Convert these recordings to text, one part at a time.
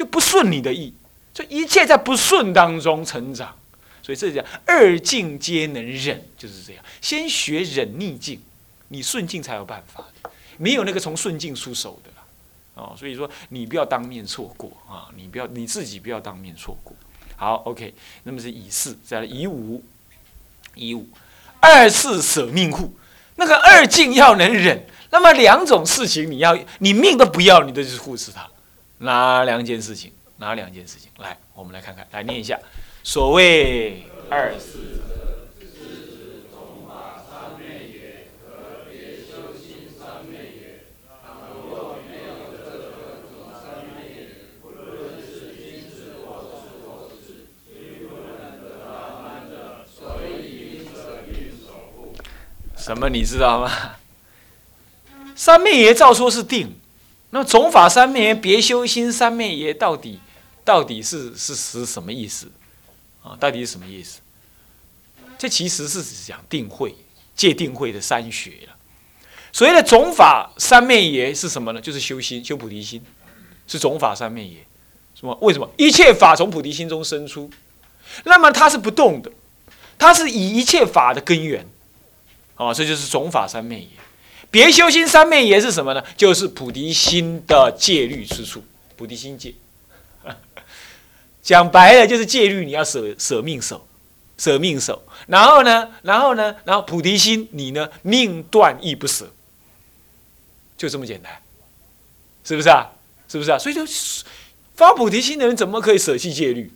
就不顺你的意，就一切在不顺当中成长。所以这叫二境皆能忍，就是这样。先学忍逆境，你顺境才有办法。没有那个从顺境出手的啦。哦，所以说你不要当面错过啊，你不要你自己不要当面错过。好，OK，那么是以四，再来以五，以五，二次舍命护，那个二境要能忍，那么两种事情你要你命都不要，你都是护持他，哪两件事情？哪两件事情？来，我们来看看，来念一下。所谓二四。什么你知道吗？三昧耶照说是定，那总法三昧耶别修心三昧耶到底到底是是是什么意思？啊，到底是什么意思？这其实是讲定慧、戒定慧的三学了。所谓的总法三昧耶是什么呢？就是修心、修菩提心，是总法三昧耶。什么？为什么？一切法从菩提心中生出，那么它是不动的，它是以一切法的根源。哦，这就是总法三昧耶。别修心三昧耶是什么呢？就是菩提心的戒律之处，菩提心戒。讲白了就是戒律，你要舍舍命守，舍命守。然后呢，然后呢，然后菩提心，你呢命断亦不舍，就这么简单，是不是啊？是不是啊？所以就发菩提心的人怎么可以舍弃戒律？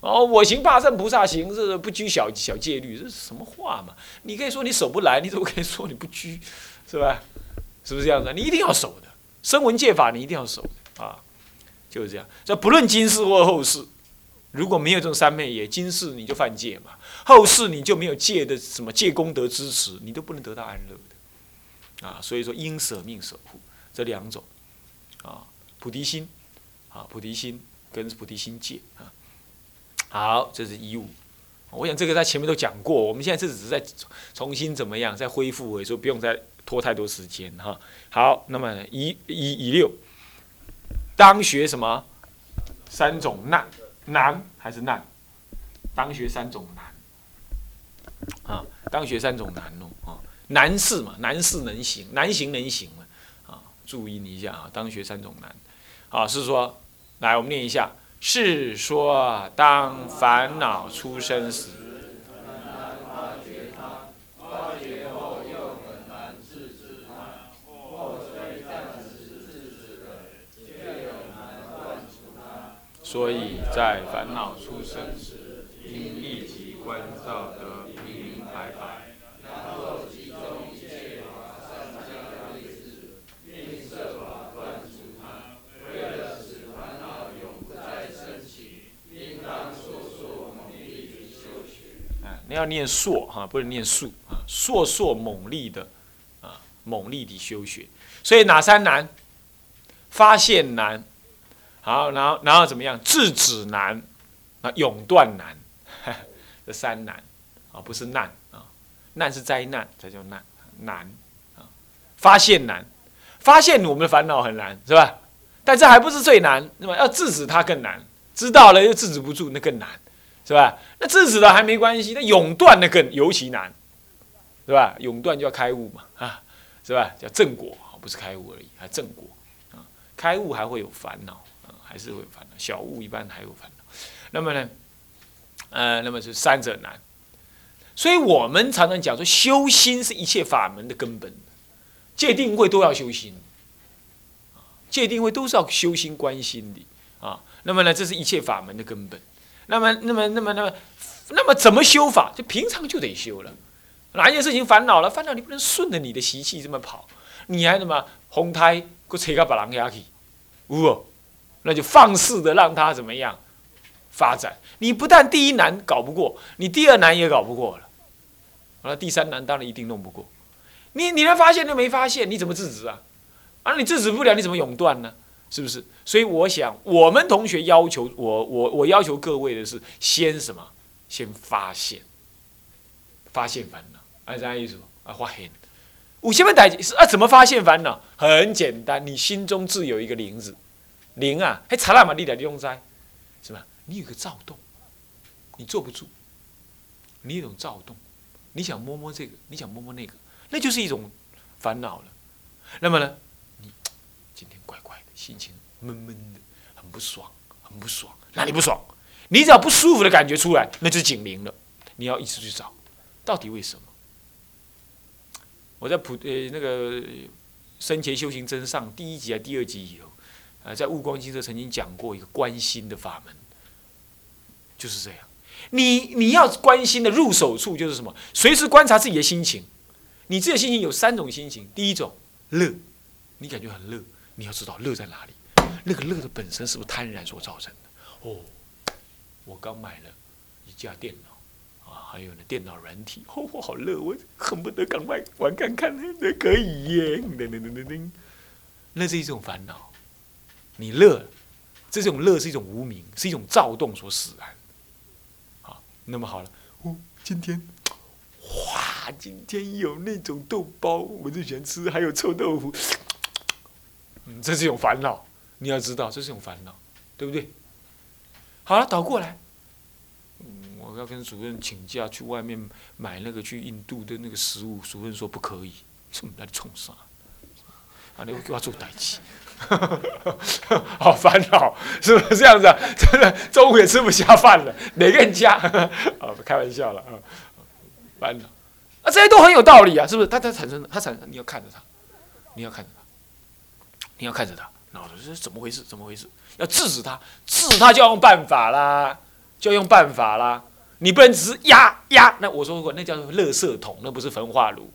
哦，我行大圣菩萨行，是不拘小小戒律，这是什么话嘛？你可以说你守不来，你怎么可以说你不拘？是吧？是不是这样子？你一定要守的，声闻戒法你一定要守的啊。就是这样，这不论今世或后世，如果没有这种三昧耶，今世你就犯戒嘛，后世你就没有戒的什么戒功德支持，你都不能得到安乐的啊。所以说，应舍命守护这两种啊，菩提心啊，菩提心跟菩提心戒啊。好，这是一五，我想这个在前面都讲过，我们现在这只是在重新怎么样再恢复，所以不用再拖太多时间哈。好，那么一一一六。当学什么？三种难，难还是难？当学三种难啊！当学三种难哦啊！难事嘛，难事能行，难行能行嘛啊！注意你一下啊！当学三种难啊，是说，来我们念一下：是说当烦恼出生时。所以在烦恼出生时，应立即关照得明明白白，然后集中一切法上将意识，并设法断除它。为了使烦恼永不再升起，应当烁烁猛力的修学。啊，你要念烁哈，不是念速啊，烁烁猛力的啊，猛力的修学。所以哪三难？发现难。好，然后，然后怎么样？制止难，啊，永断难，这三难，啊，不是难啊，难是灾难，才叫难，难啊，发现难，发现我们的烦恼很难，是吧？但这还不是最难，那么要制止它更难，知道了又制止不住，那更难，是吧？那制止了还没关系，那永断那更尤其难，是吧？永断就要开悟嘛，啊，是吧？叫正果，不是开悟而已，还正果啊，开悟还会有烦恼。还是会有烦恼，小悟一般还有烦恼。那么呢，呃，那么是三者难。所以我们常常讲说，修心是一切法门的根本。戒定慧都要修心，戒定慧都是要修心观心的啊。那么呢，这是一切法门的根本。那么，那么，那么，那么，那么怎么修法？就平常就得修了。哪一件事情烦恼了？烦恼你不能顺着你的习气这么跑，你还什么红胎，给扯个把人压去，有那就放肆的让他怎么样发展？你不但第一难搞不过，你第二难也搞不过了，那第三难当然一定弄不过。你你连发现都没发现，你怎么制止啊？啊，你制止不了，你怎么永断呢？是不是？所以我想，我们同学要求我，我我要求各位的是，先什么？先发现，发现烦恼，按啥意思？啊，发现。五千万代是啊？怎么发现烦恼？很简单，你心中自有一个灵子。灵啊，还查拉玛力的利用在，是吧？你有个躁动，你坐不住，你有种躁动，你想摸摸这个，你想摸摸那个，那就是一种烦恼了。那么呢，心情闷闷的，很不爽，很不爽，哪里不爽？你只要不舒服的感觉出来，那就警铃了。你要一直去找，到底为什么？我在普呃那个生前修行真上第一集啊第二集以后，呃，在悟光金色曾经讲过一个关心的法门，就是这样。你你要关心的入手处就是什么？随时观察自己的心情。你自己的心情有三种心情，第一种乐，你感觉很乐，你要知道乐在哪里。那个乐的本身是不是贪婪所造成的？哦，我刚买了一架电脑啊，还有呢电脑软体，哦，我好乐，我恨不得赶快玩看看，那可以耶！噔噔噔噔噔，那是一种烦恼。你乐，这种乐是一种无名，是一种躁动所使然。好，那么好了，哦，今天，哇，今天有那种豆包，我最喜欢吃，还有臭豆腐，嗯，这是一种烦恼。你要知道，这是一种烦恼，对不对？好了，倒过来，我要跟主任请假去外面买那个去印度的那个食物，主任说不可以，冲那里冲啥？啊，你给我做代志，好烦恼，是不是这样子啊？真的中午也吃不下饭了，哪个人家？啊，开玩笑了啊，烦恼啊，这些都很有道理啊，是不是？他他产生，他产生，你要看着他，你要看着，你要看着他。这是怎么回事？怎么回事？要制止他，制止他就要用办法啦，就要用办法啦。你不能只是压压。那我说过，那叫做垃圾桶，那不是焚化炉。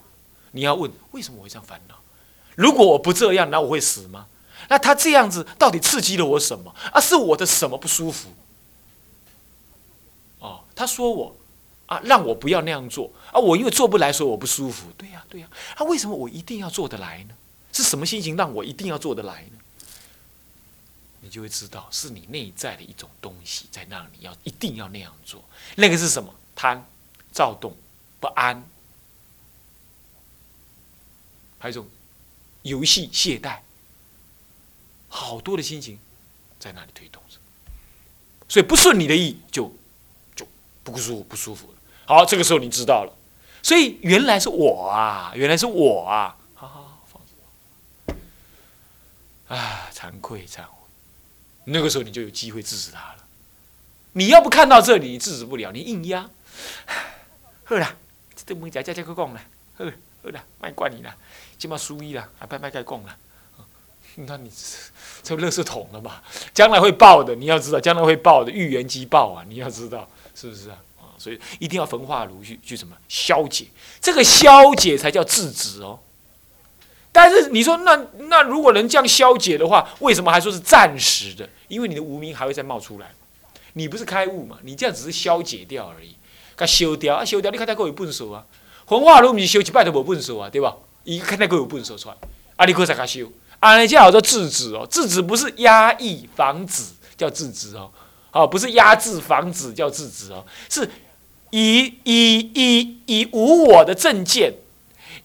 你要问为什么我会这样烦恼？如果我不这样，那我会死吗？那他这样子到底刺激了我什么？啊，是我的什么不舒服？哦，他说我啊，让我不要那样做啊，我因为做不来，所以我不舒服。对呀，对呀。他为什么我一定要做得来呢？是什么心情让我一定要做得来呢？你就会知道，是你内在的一种东西在让你要一定要那样做。那个是什么？贪、躁动、不安，还有一种游戏懈怠，好多的心情在那里推动着。所以不顺你的意，就就不舒服，不舒服了。好，这个时候你知道了。所以原来是我啊，原来是我啊！好好好，放手。啊，惭愧，惭愧。那个时候你就有机会制止他了。你要不看到这里，你制止不了，你硬压。好啦，这门家家家去讲啦，好，好啦，卖管你啦，今嘛输一啦，还拍拍该讲啦。那你这垃圾桶了嘛？将来会爆的，你要知道，将来会爆的，预言机爆啊！你要知道，是不是啊？啊，所以一定要焚化炉去去什么消解，这个消解才叫制止哦。但是你说那那如果能这样消解的话，为什么还说是暂时的？因为你的无名还会再冒出来。你不是开悟嘛？你这样只是消解掉而已，它修掉啊，修掉。你看它够有笨手啊，焚化炉不是修一摆都无笨手啊，对吧？一看它够有笨手出来，啊，你可才它修。啊，那叫叫制止哦，制止不是压抑防止，叫制止哦。好，不是压制防止叫制止哦，是以以以以无我的正见，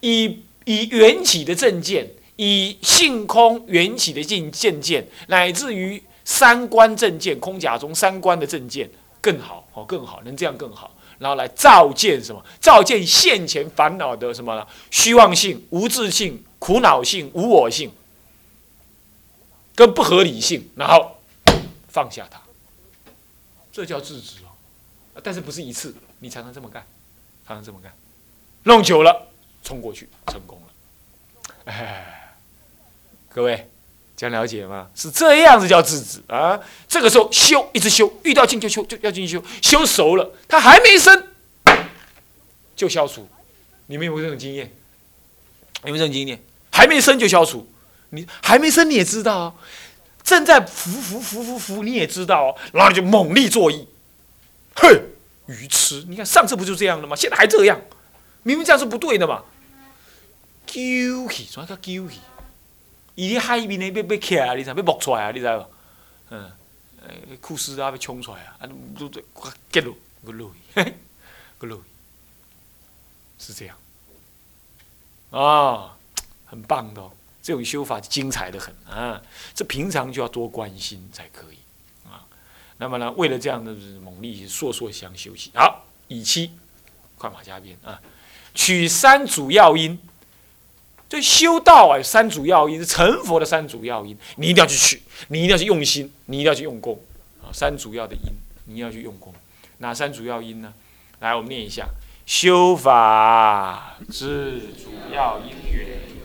以。以缘起的正见，以性空缘起的境见见，乃至于三观正见，空假中三观的正见更好哦，更好，能这样更好，然后来照见什么？照见现前烦恼的什么呢？虚妄性、无自性、苦恼性、无我性，跟不合理性，然后放下它，这叫自知哦。但是不是一次，你才能这么干，才能这么干，弄久了。冲过去，成功了。哎，各位，这样了解吗？是这样子叫制止啊。这个时候修，一直修，遇到境就修，就要进去修。修熟了，它还没生，就消除。你们有没有这种经验？有没有这种经验？还没生就消除，你还没生你也知道哦。正在浮浮浮浮浮，你也知道哦。然后就猛力作揖，哼，愚痴！你看上次不就这样了吗？现在还这样，明明这样是不对的嘛。揪起，怎个揪起？伊咧海面咧要要起来，你知？要冒出来啊？你知无？嗯，诶，库斯啊要冲出来啊！啊，都都结落，个落去，个落去，是这样。啊，很棒的，这种修法精彩的很啊！这平常就要多关心才可以啊。那么呢，为了这样的猛力烁烁相修习，好，以七快马加鞭啊，取三主要因。这修道啊，三主要因是成佛的三主要因，你一定要去取，你一定要去用心，你一定要去用功啊。三主要的因，你要去用功。哪三主要因呢？来，我们念一下：修法之主要因缘。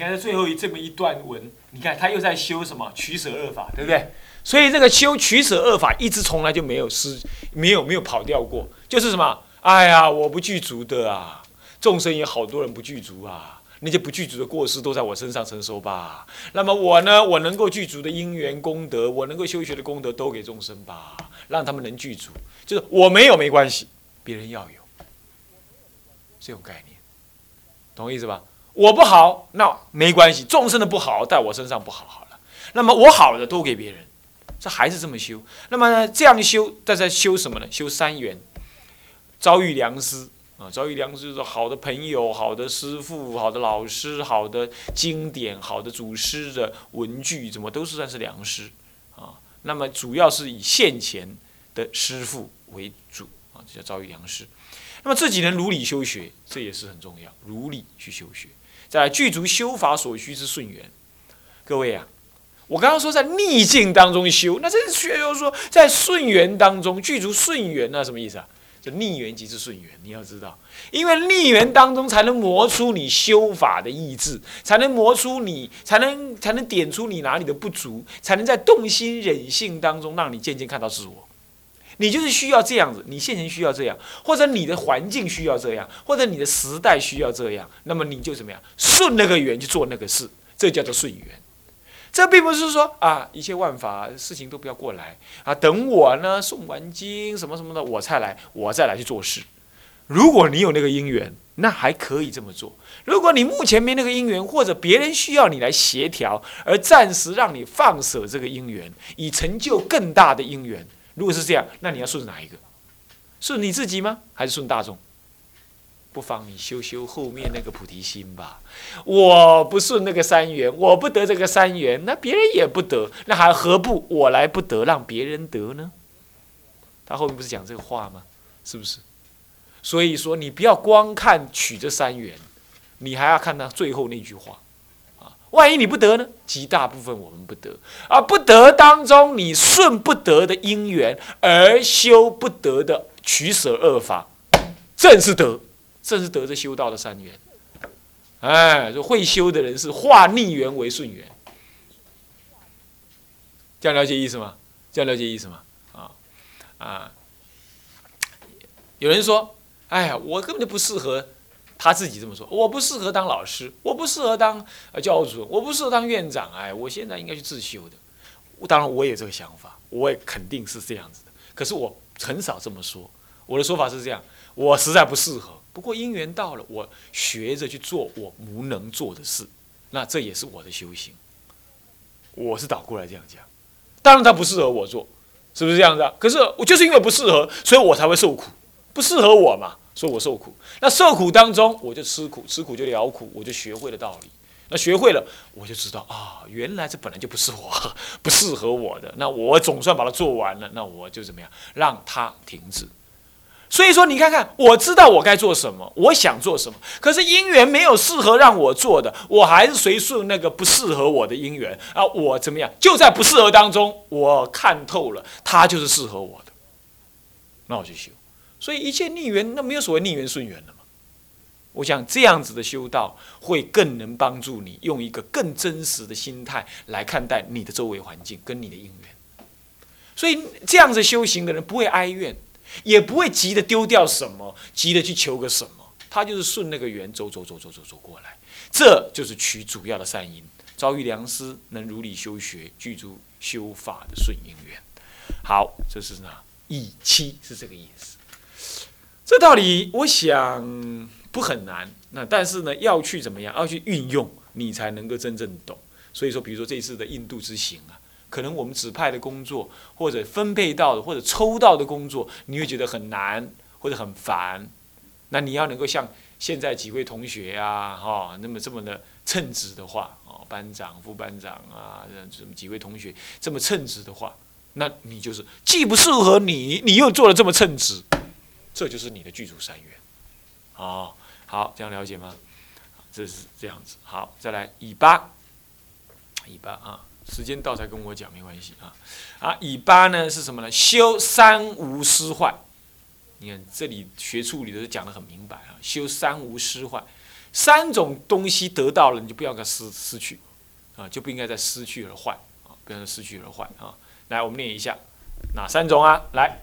你看最后一这么一段文，你看他又在修什么取舍二法，对不对？所以这个修取舍二法一直从来就没有失，没有没有跑掉过。就是什么？哎呀，我不具足的啊，众生也好多人不具足啊，那些不具足的过失都在我身上承受吧。那么我呢，我能够具足的因缘功德，我能够修学的功德都给众生吧，让他们能具足。就是我没有没关系，别人要有，这种概念，懂我意思吧？我不好，那没关系，众生的不好在我身上不好好了。那么我好的都给别人，这还是这么修。那么，这样修，大家修什么呢？修三缘，遭遇良师啊，遭遇良师就是好的朋友、好的师傅、好的老师、好的经典、好的祖师的文具，怎么都是算是良师啊。那么主要是以现前的师傅为主啊，这叫遭遇良师。那么自己能如理修学，这也是很重要，如理去修学。在具足修法所需之顺缘，各位啊，我刚刚说在逆境当中修，那这是却又说在顺缘当中具足顺缘，那什么意思啊？这逆缘即是顺缘，你要知道，因为逆缘当中才能磨出你修法的意志，才能磨出你，才能才能点出你哪里的不足，才能在动心忍性当中让你渐渐看到自我。你就是需要这样子，你现前需要这样，或者你的环境需要这样，或者你的时代需要这样，那么你就怎么样顺那个缘去做那个事，这叫做顺缘。这并不是说啊，一切万法事情都不要过来啊，等我呢诵完经什么什么的，我才来，我再来去做事。如果你有那个因缘，那还可以这么做。如果你目前没那个因缘，或者别人需要你来协调，而暂时让你放舍这个因缘，以成就更大的因缘。如果是这样，那你要顺哪一个？顺你自己吗？还是顺大众？不妨你修修后面那个菩提心吧。我不顺那个三缘，我不得这个三缘，那别人也不得，那还何不我来不得，让别人得呢？他后面不是讲这个话吗？是不是？所以说，你不要光看取这三缘，你还要看他最后那句话。万一你不得呢？极大部分我们不得，而不得当中，你顺不得的因缘而修不得的取舍二法，正是得，正是得这修道的三缘。哎，说会修的人是化逆缘为顺缘，这样了解意思吗？这样了解意思吗？啊啊！有人说：“哎呀，我根本就不适合。”他自己这么说：“我不适合当老师，我不适合当教主，我不适合当院长。哎，我现在应该去自修的。当然，我也这个想法，我也肯定是这样子的。可是我很少这么说。我的说法是这样：我实在不适合。不过因缘到了，我学着去做我无能做的事，那这也是我的修行。我是倒过来这样讲。当然，他不适合我做，是不是这样子啊？可是我就是因为不适合，所以我才会受苦。不适合我嘛。”说我受苦，那受苦当中，我就吃苦，吃苦就了苦，我就学会了道理。那学会了，我就知道啊，原来这本来就不是我，不适合我的。那我总算把它做完了，那我就怎么样，让它停止。所以说，你看看，我知道我该做什么，我想做什么，可是因缘没有适合让我做的，我还是随顺那个不适合我的因缘啊。我怎么样？就在不适合当中，我看透了，它就是适合我的，那我就修。所以一切逆缘，那没有所谓逆缘顺缘了嘛。我想这样子的修道，会更能帮助你用一个更真实的心态来看待你的周围环境跟你的因缘。所以这样子修行的人不会哀怨。也不会急着丢掉什么，急着去求个什么，他就是顺那个缘走走走走走走过来，这就是取主要的善因，遭遇良师，能如理修学，具足修法的顺因缘。好，这是呢，以七是这个意思。这道理我想不很难，那但是呢，要去怎么样，要去运用，你才能够真正懂。所以说，比如说这次的印度之行啊。可能我们指派的工作，或者分配到的，或者抽到的工作，你会觉得很难或者很烦。那你要能够像现在几位同学啊，哈，那么这么的称职的话，哦，班长、副班长啊，这么几位同学这么称职的话，那你就是既不适合你，你又做的这么称职，这就是你的剧组三元。哦，好，这样了解吗？这是这样子。好，再来尾巴，尾巴啊。时间到才跟我讲没关系啊，啊，尾巴呢是什么呢？修三无失坏。你看这里学处里头讲的很明白啊，修三无失坏，三种东西得到了你就不要给失失去，啊，就不应该再失去而坏啊，不要失去而坏啊。来，我们念一下哪三种啊？来，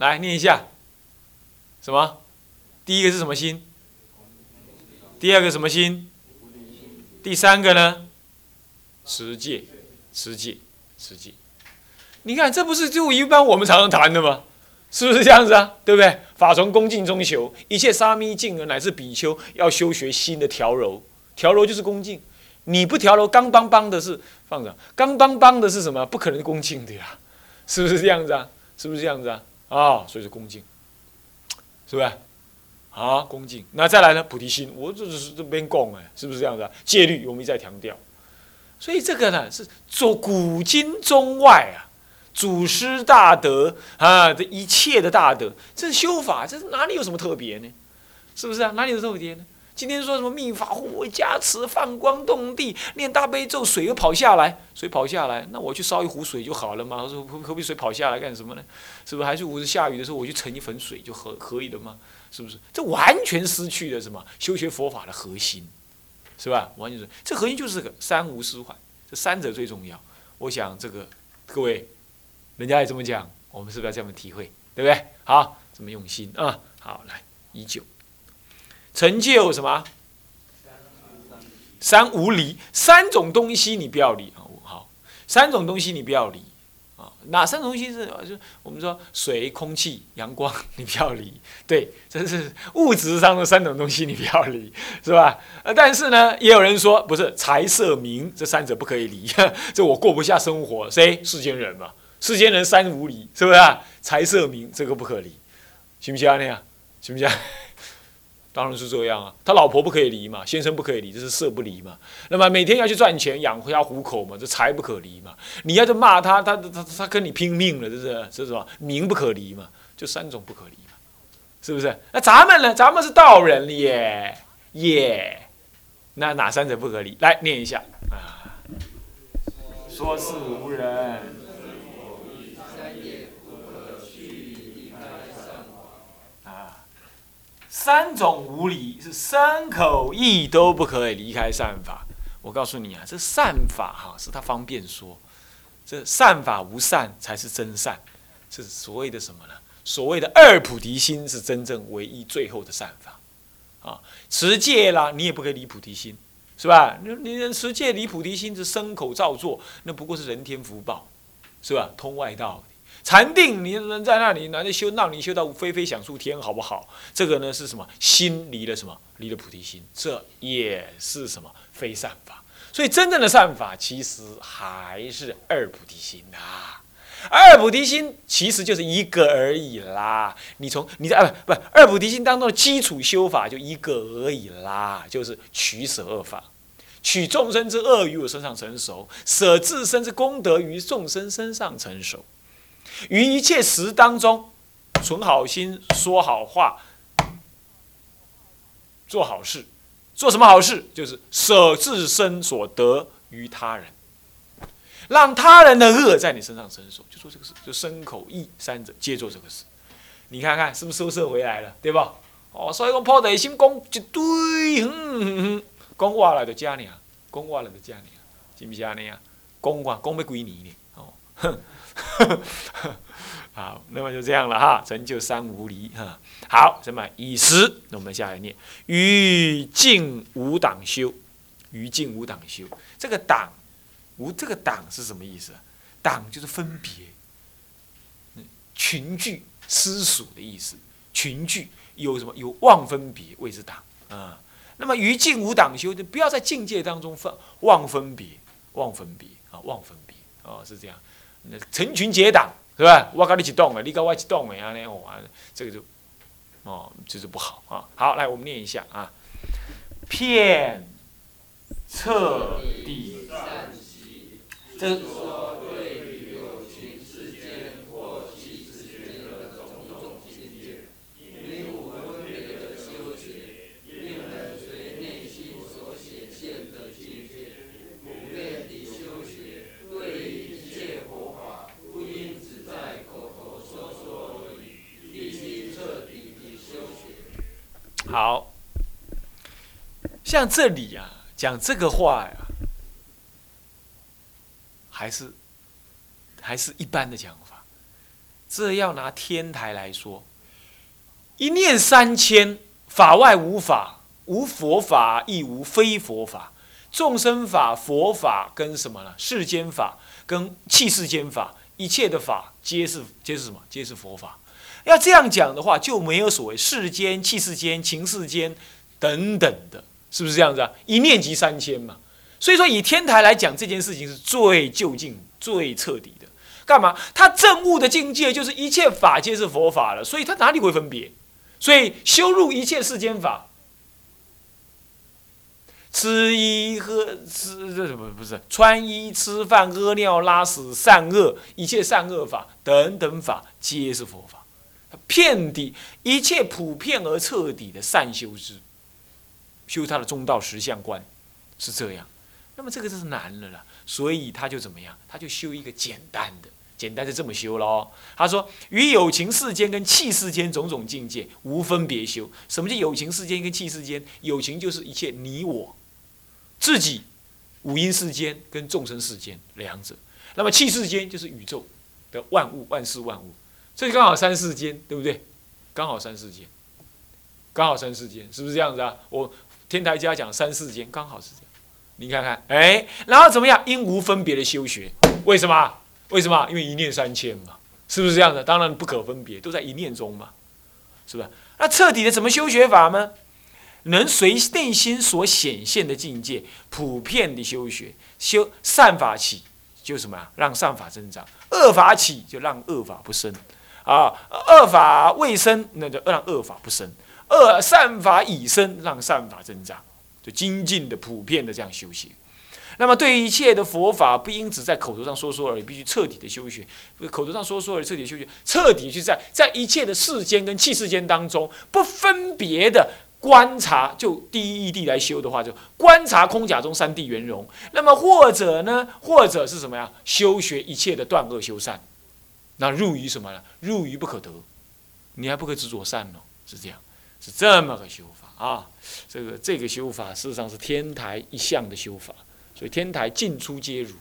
来念一下，什么？第一个是什么心？第二个什么心？第三个呢？持戒，持戒，持戒。你看，这不是就一般我们常常谈的吗？是不是这样子啊？对不对？法从恭敬中求，一切沙弥敬而乃至比丘要修学心的调柔，调柔就是恭敬。你不调柔，刚邦邦的是放着，刚邦邦的是什么？不可能恭敬的呀，是不是这样子啊？是不是这样子啊？啊，所以是恭敬，是不是？啊，恭敬。那再来呢？菩提心，我这是这边供哎，是不是这样子？戒律我们一再强调，所以这个呢是做古今中外啊，祖师大德啊的一切的大德，这是修法，这是哪里有什么特别呢？是不是啊？哪里有特别呢？今天说什么密法护卫加持放光动地念大悲咒水又跑下来水跑下来那我去烧一壶水就好了嘛？说何必水跑下来干什么呢？是不是还是我是下雨的时候我去盛一盆水就可可以了吗？是不是？这完全失去了什么修学佛法的核心，是吧？完全是这核心就是这个三无失坏，这三者最重要。我想这个各位人家也这么讲，我们是不是要这么体会？对不对？好，这么用心啊！好，来依旧。成就什么？三无离，三种东西你不要离啊！好，三种东西你不要离啊！哪三种东西是？就我们说水、空气、阳光，你不要离。对，这是物质上的三种东西，你不要离，是吧？呃，但是呢，也有人说不是财色名这三者不可以离，这我过不下生活。谁？世间人嘛，世间人三无离，是不是啊？财色名这个不可离，行不行啊？那样行不行？当然是这样啊，他老婆不可以离嘛，先生不可以离，这是色不离嘛。那么每天要去赚钱养家糊口嘛，这财不可离嘛。你要是骂他，他他他跟你拼命了，这是这是什么？名不可离嘛，就三种不可离嘛，是不是？那咱们呢？咱们是道人耶耶，那哪三者不可离？来念一下啊，说是无人。三种无理是三口意都不可以离开善法。我告诉你啊，这善法哈是他方便说，这善法无善才是真善，这是所谓的什么呢？所谓的二菩提心是真正唯一最后的善法啊。持戒啦，你也不可以离菩提心，是吧？你你持戒离菩提心是牲口造作，那不过是人天福报，是吧？通外道。禅定，你人在那里，那就修，让你修到飞飞想出天，好不好？这个呢是什么？心离了什么？离了菩提心，这也是什么？非善法。所以真正的善法，其实还是二菩提心呐。二菩提心其实就是一个而已啦。你从你在啊不不二菩提心当中的基础修法就一个而已啦，就是取舍恶法。取众生之恶于我身上成熟，舍自身之功德于众生身上成熟。于一切时当中，存好心，说好话，做好事。做什么好事？就是舍自身所得于他人，让他人的恶在你身上成熟，就做这个事，就身口意三者皆做这个事。你看看是不是收摄回来了，对吧？哦，所以讲破内心讲一堆，哼，讲话了就加你啊，讲话了就加你啊，是不是安尼啊？讲话讲要几年呢？哼。好，那么就这样了哈，成就三无离哈。好，什么以时？那我们下来念：于静无党修，于静无党修。这个党无这个党是什么意思？党就是分别，群聚私属的意思。群聚有什么？有妄分别谓之党啊。那么于静无党修，就不要在境界当中分妄分别，妄分别啊，妄分别哦，是这样。成群结党是吧？我跟你一动的，你跟我一栋的，安尼哦，这个就哦，就是不好啊。好，来我们念一下啊，骗彻底，这。好，像这里啊，讲这个话呀，还是还是一般的讲法。这要拿天台来说，一念三千，法外无法，无佛法亦无非佛法，众生法、佛法跟什么呢？世间法跟气世间法，一切的法皆是皆是什么？皆是佛法。要这样讲的话，就没有所谓世间、气世间、情世间等等的，是不是这样子啊？一念即三千嘛。所以说，以天台来讲，这件事情是最究竟、最彻底的。干嘛？他证悟的境界就是一切法皆是佛法了，所以他哪里会分别？所以修入一切世间法，吃衣喝吃这什么不是？穿衣吃饭屙尿拉屎善恶一切善恶法等等法皆是佛法。他遍地一切普遍而彻底的善修之，修他的中道实相观，是这样。那么这个就是难了啦，所以他就怎么样？他就修一个简单的，简单是这么修喽。他说：与有情世间跟气世间种种境界无分别修。什么叫有情世间跟气世间？有情就是一切你我自己五阴世间跟众生世间两者。那么气世间就是宇宙的万物万事万物。所以刚好三四间，对不对？刚好三四间，刚好三四间，是不是这样子啊？我天台家讲三四间，刚好是这样。你看看，哎，然后怎么样？因无分别的修学，为什么？为什么？因为一念三千嘛，是不是这样的？当然不可分别，都在一念中嘛，是吧？那彻底的怎么修学法呢？能随内心所显现的境界，普遍的修学，修善法起，就什么啊？让善法增长；恶法起，就让恶法不生。啊，恶法未生，那就让恶法不生；恶善法已生，让善法增长。就精进的、普遍的这样修学。那么，对于一切的佛法，不应只在口头上说说而已，必须彻底的修学。口头上说说而已，彻底修学，彻底去在在一切的世间跟气世间当中，不分别的观察。就第一义谛来修的话，就观察空假中三谛圆融。那么，或者呢，或者是什么呀？修学一切的断恶修善。那入于什么呢？入于不可得，你还不可执着善呢？是这样，是这么个修法啊。这个这个修法事实上是天台一向的修法，所以天台进出皆如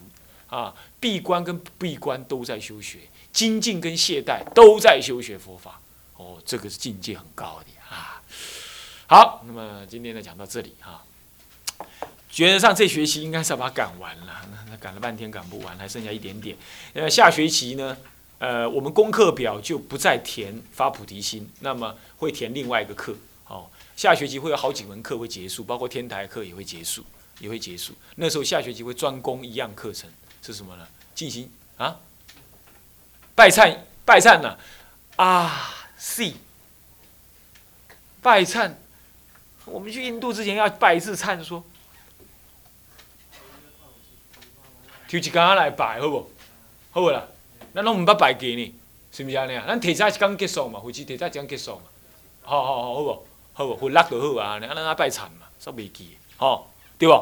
啊，闭关跟不闭关都在修学，精进跟懈怠都在修学佛法。哦，这个是境界很高的啊。好，那么今天呢讲到这里哈，觉得上这学期应该是要把它赶完了，那赶了半天赶不完，还剩下一点点。呃，下学期呢？呃，我们功课表就不再填发菩提心，那么会填另外一个课。哦，下学期会有好几门课会结束，包括天台课也会结束，也会结束。那时候下学期会专攻一样课程，是什么呢？进行啊，拜忏拜忏呢？啊，C，拜忏。我们去印度之前要拜一次忏，说，抽一天来拜，好不？好不啦？咱拢毋捌拜过呢，是毋是安尼啊？咱提早一天结束嘛，或者提早一天结束嘛。好好好，好无？好无？分六就好啊，安尼咱阿拜忏嘛，煞袂记，吼，对不？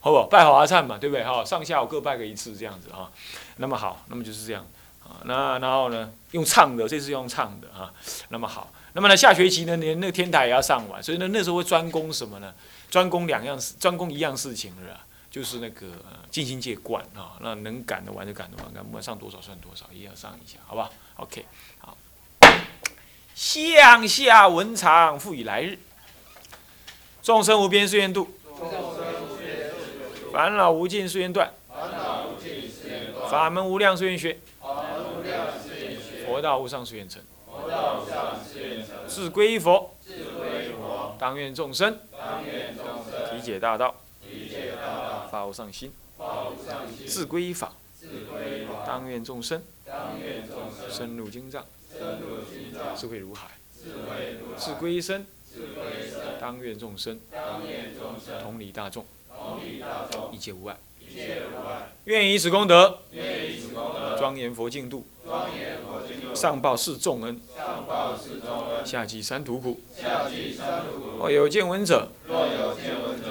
好不？拜华忏嘛，对不对？哈，上下午各拜个一次这样子哈。那么好，那么就是这样啊。那然后呢，用唱的，这次用唱的啊。那么好，那么呢，下学期呢，连那个天台也要上完，所以呢，那时候会专攻什么呢？专攻两样事，专攻一样事情是吧？就是那个静心戒观啊，那能赶得完就赶得完，赶不完上多少算多少，也要上一下，好吧？OK，好。向下文长，复以来日。众生无边誓愿度，烦恼无尽誓愿断，法门无量誓愿学，佛道无上誓愿成。自归佛，当愿众生体解大道。发无上心，自归依法，当愿众生。深入经藏，智慧如海；自归依身，当愿众生。同理大众，一切无碍。愿以此功德，庄严佛净土，上报四重恩，下济三途苦。若有见闻者，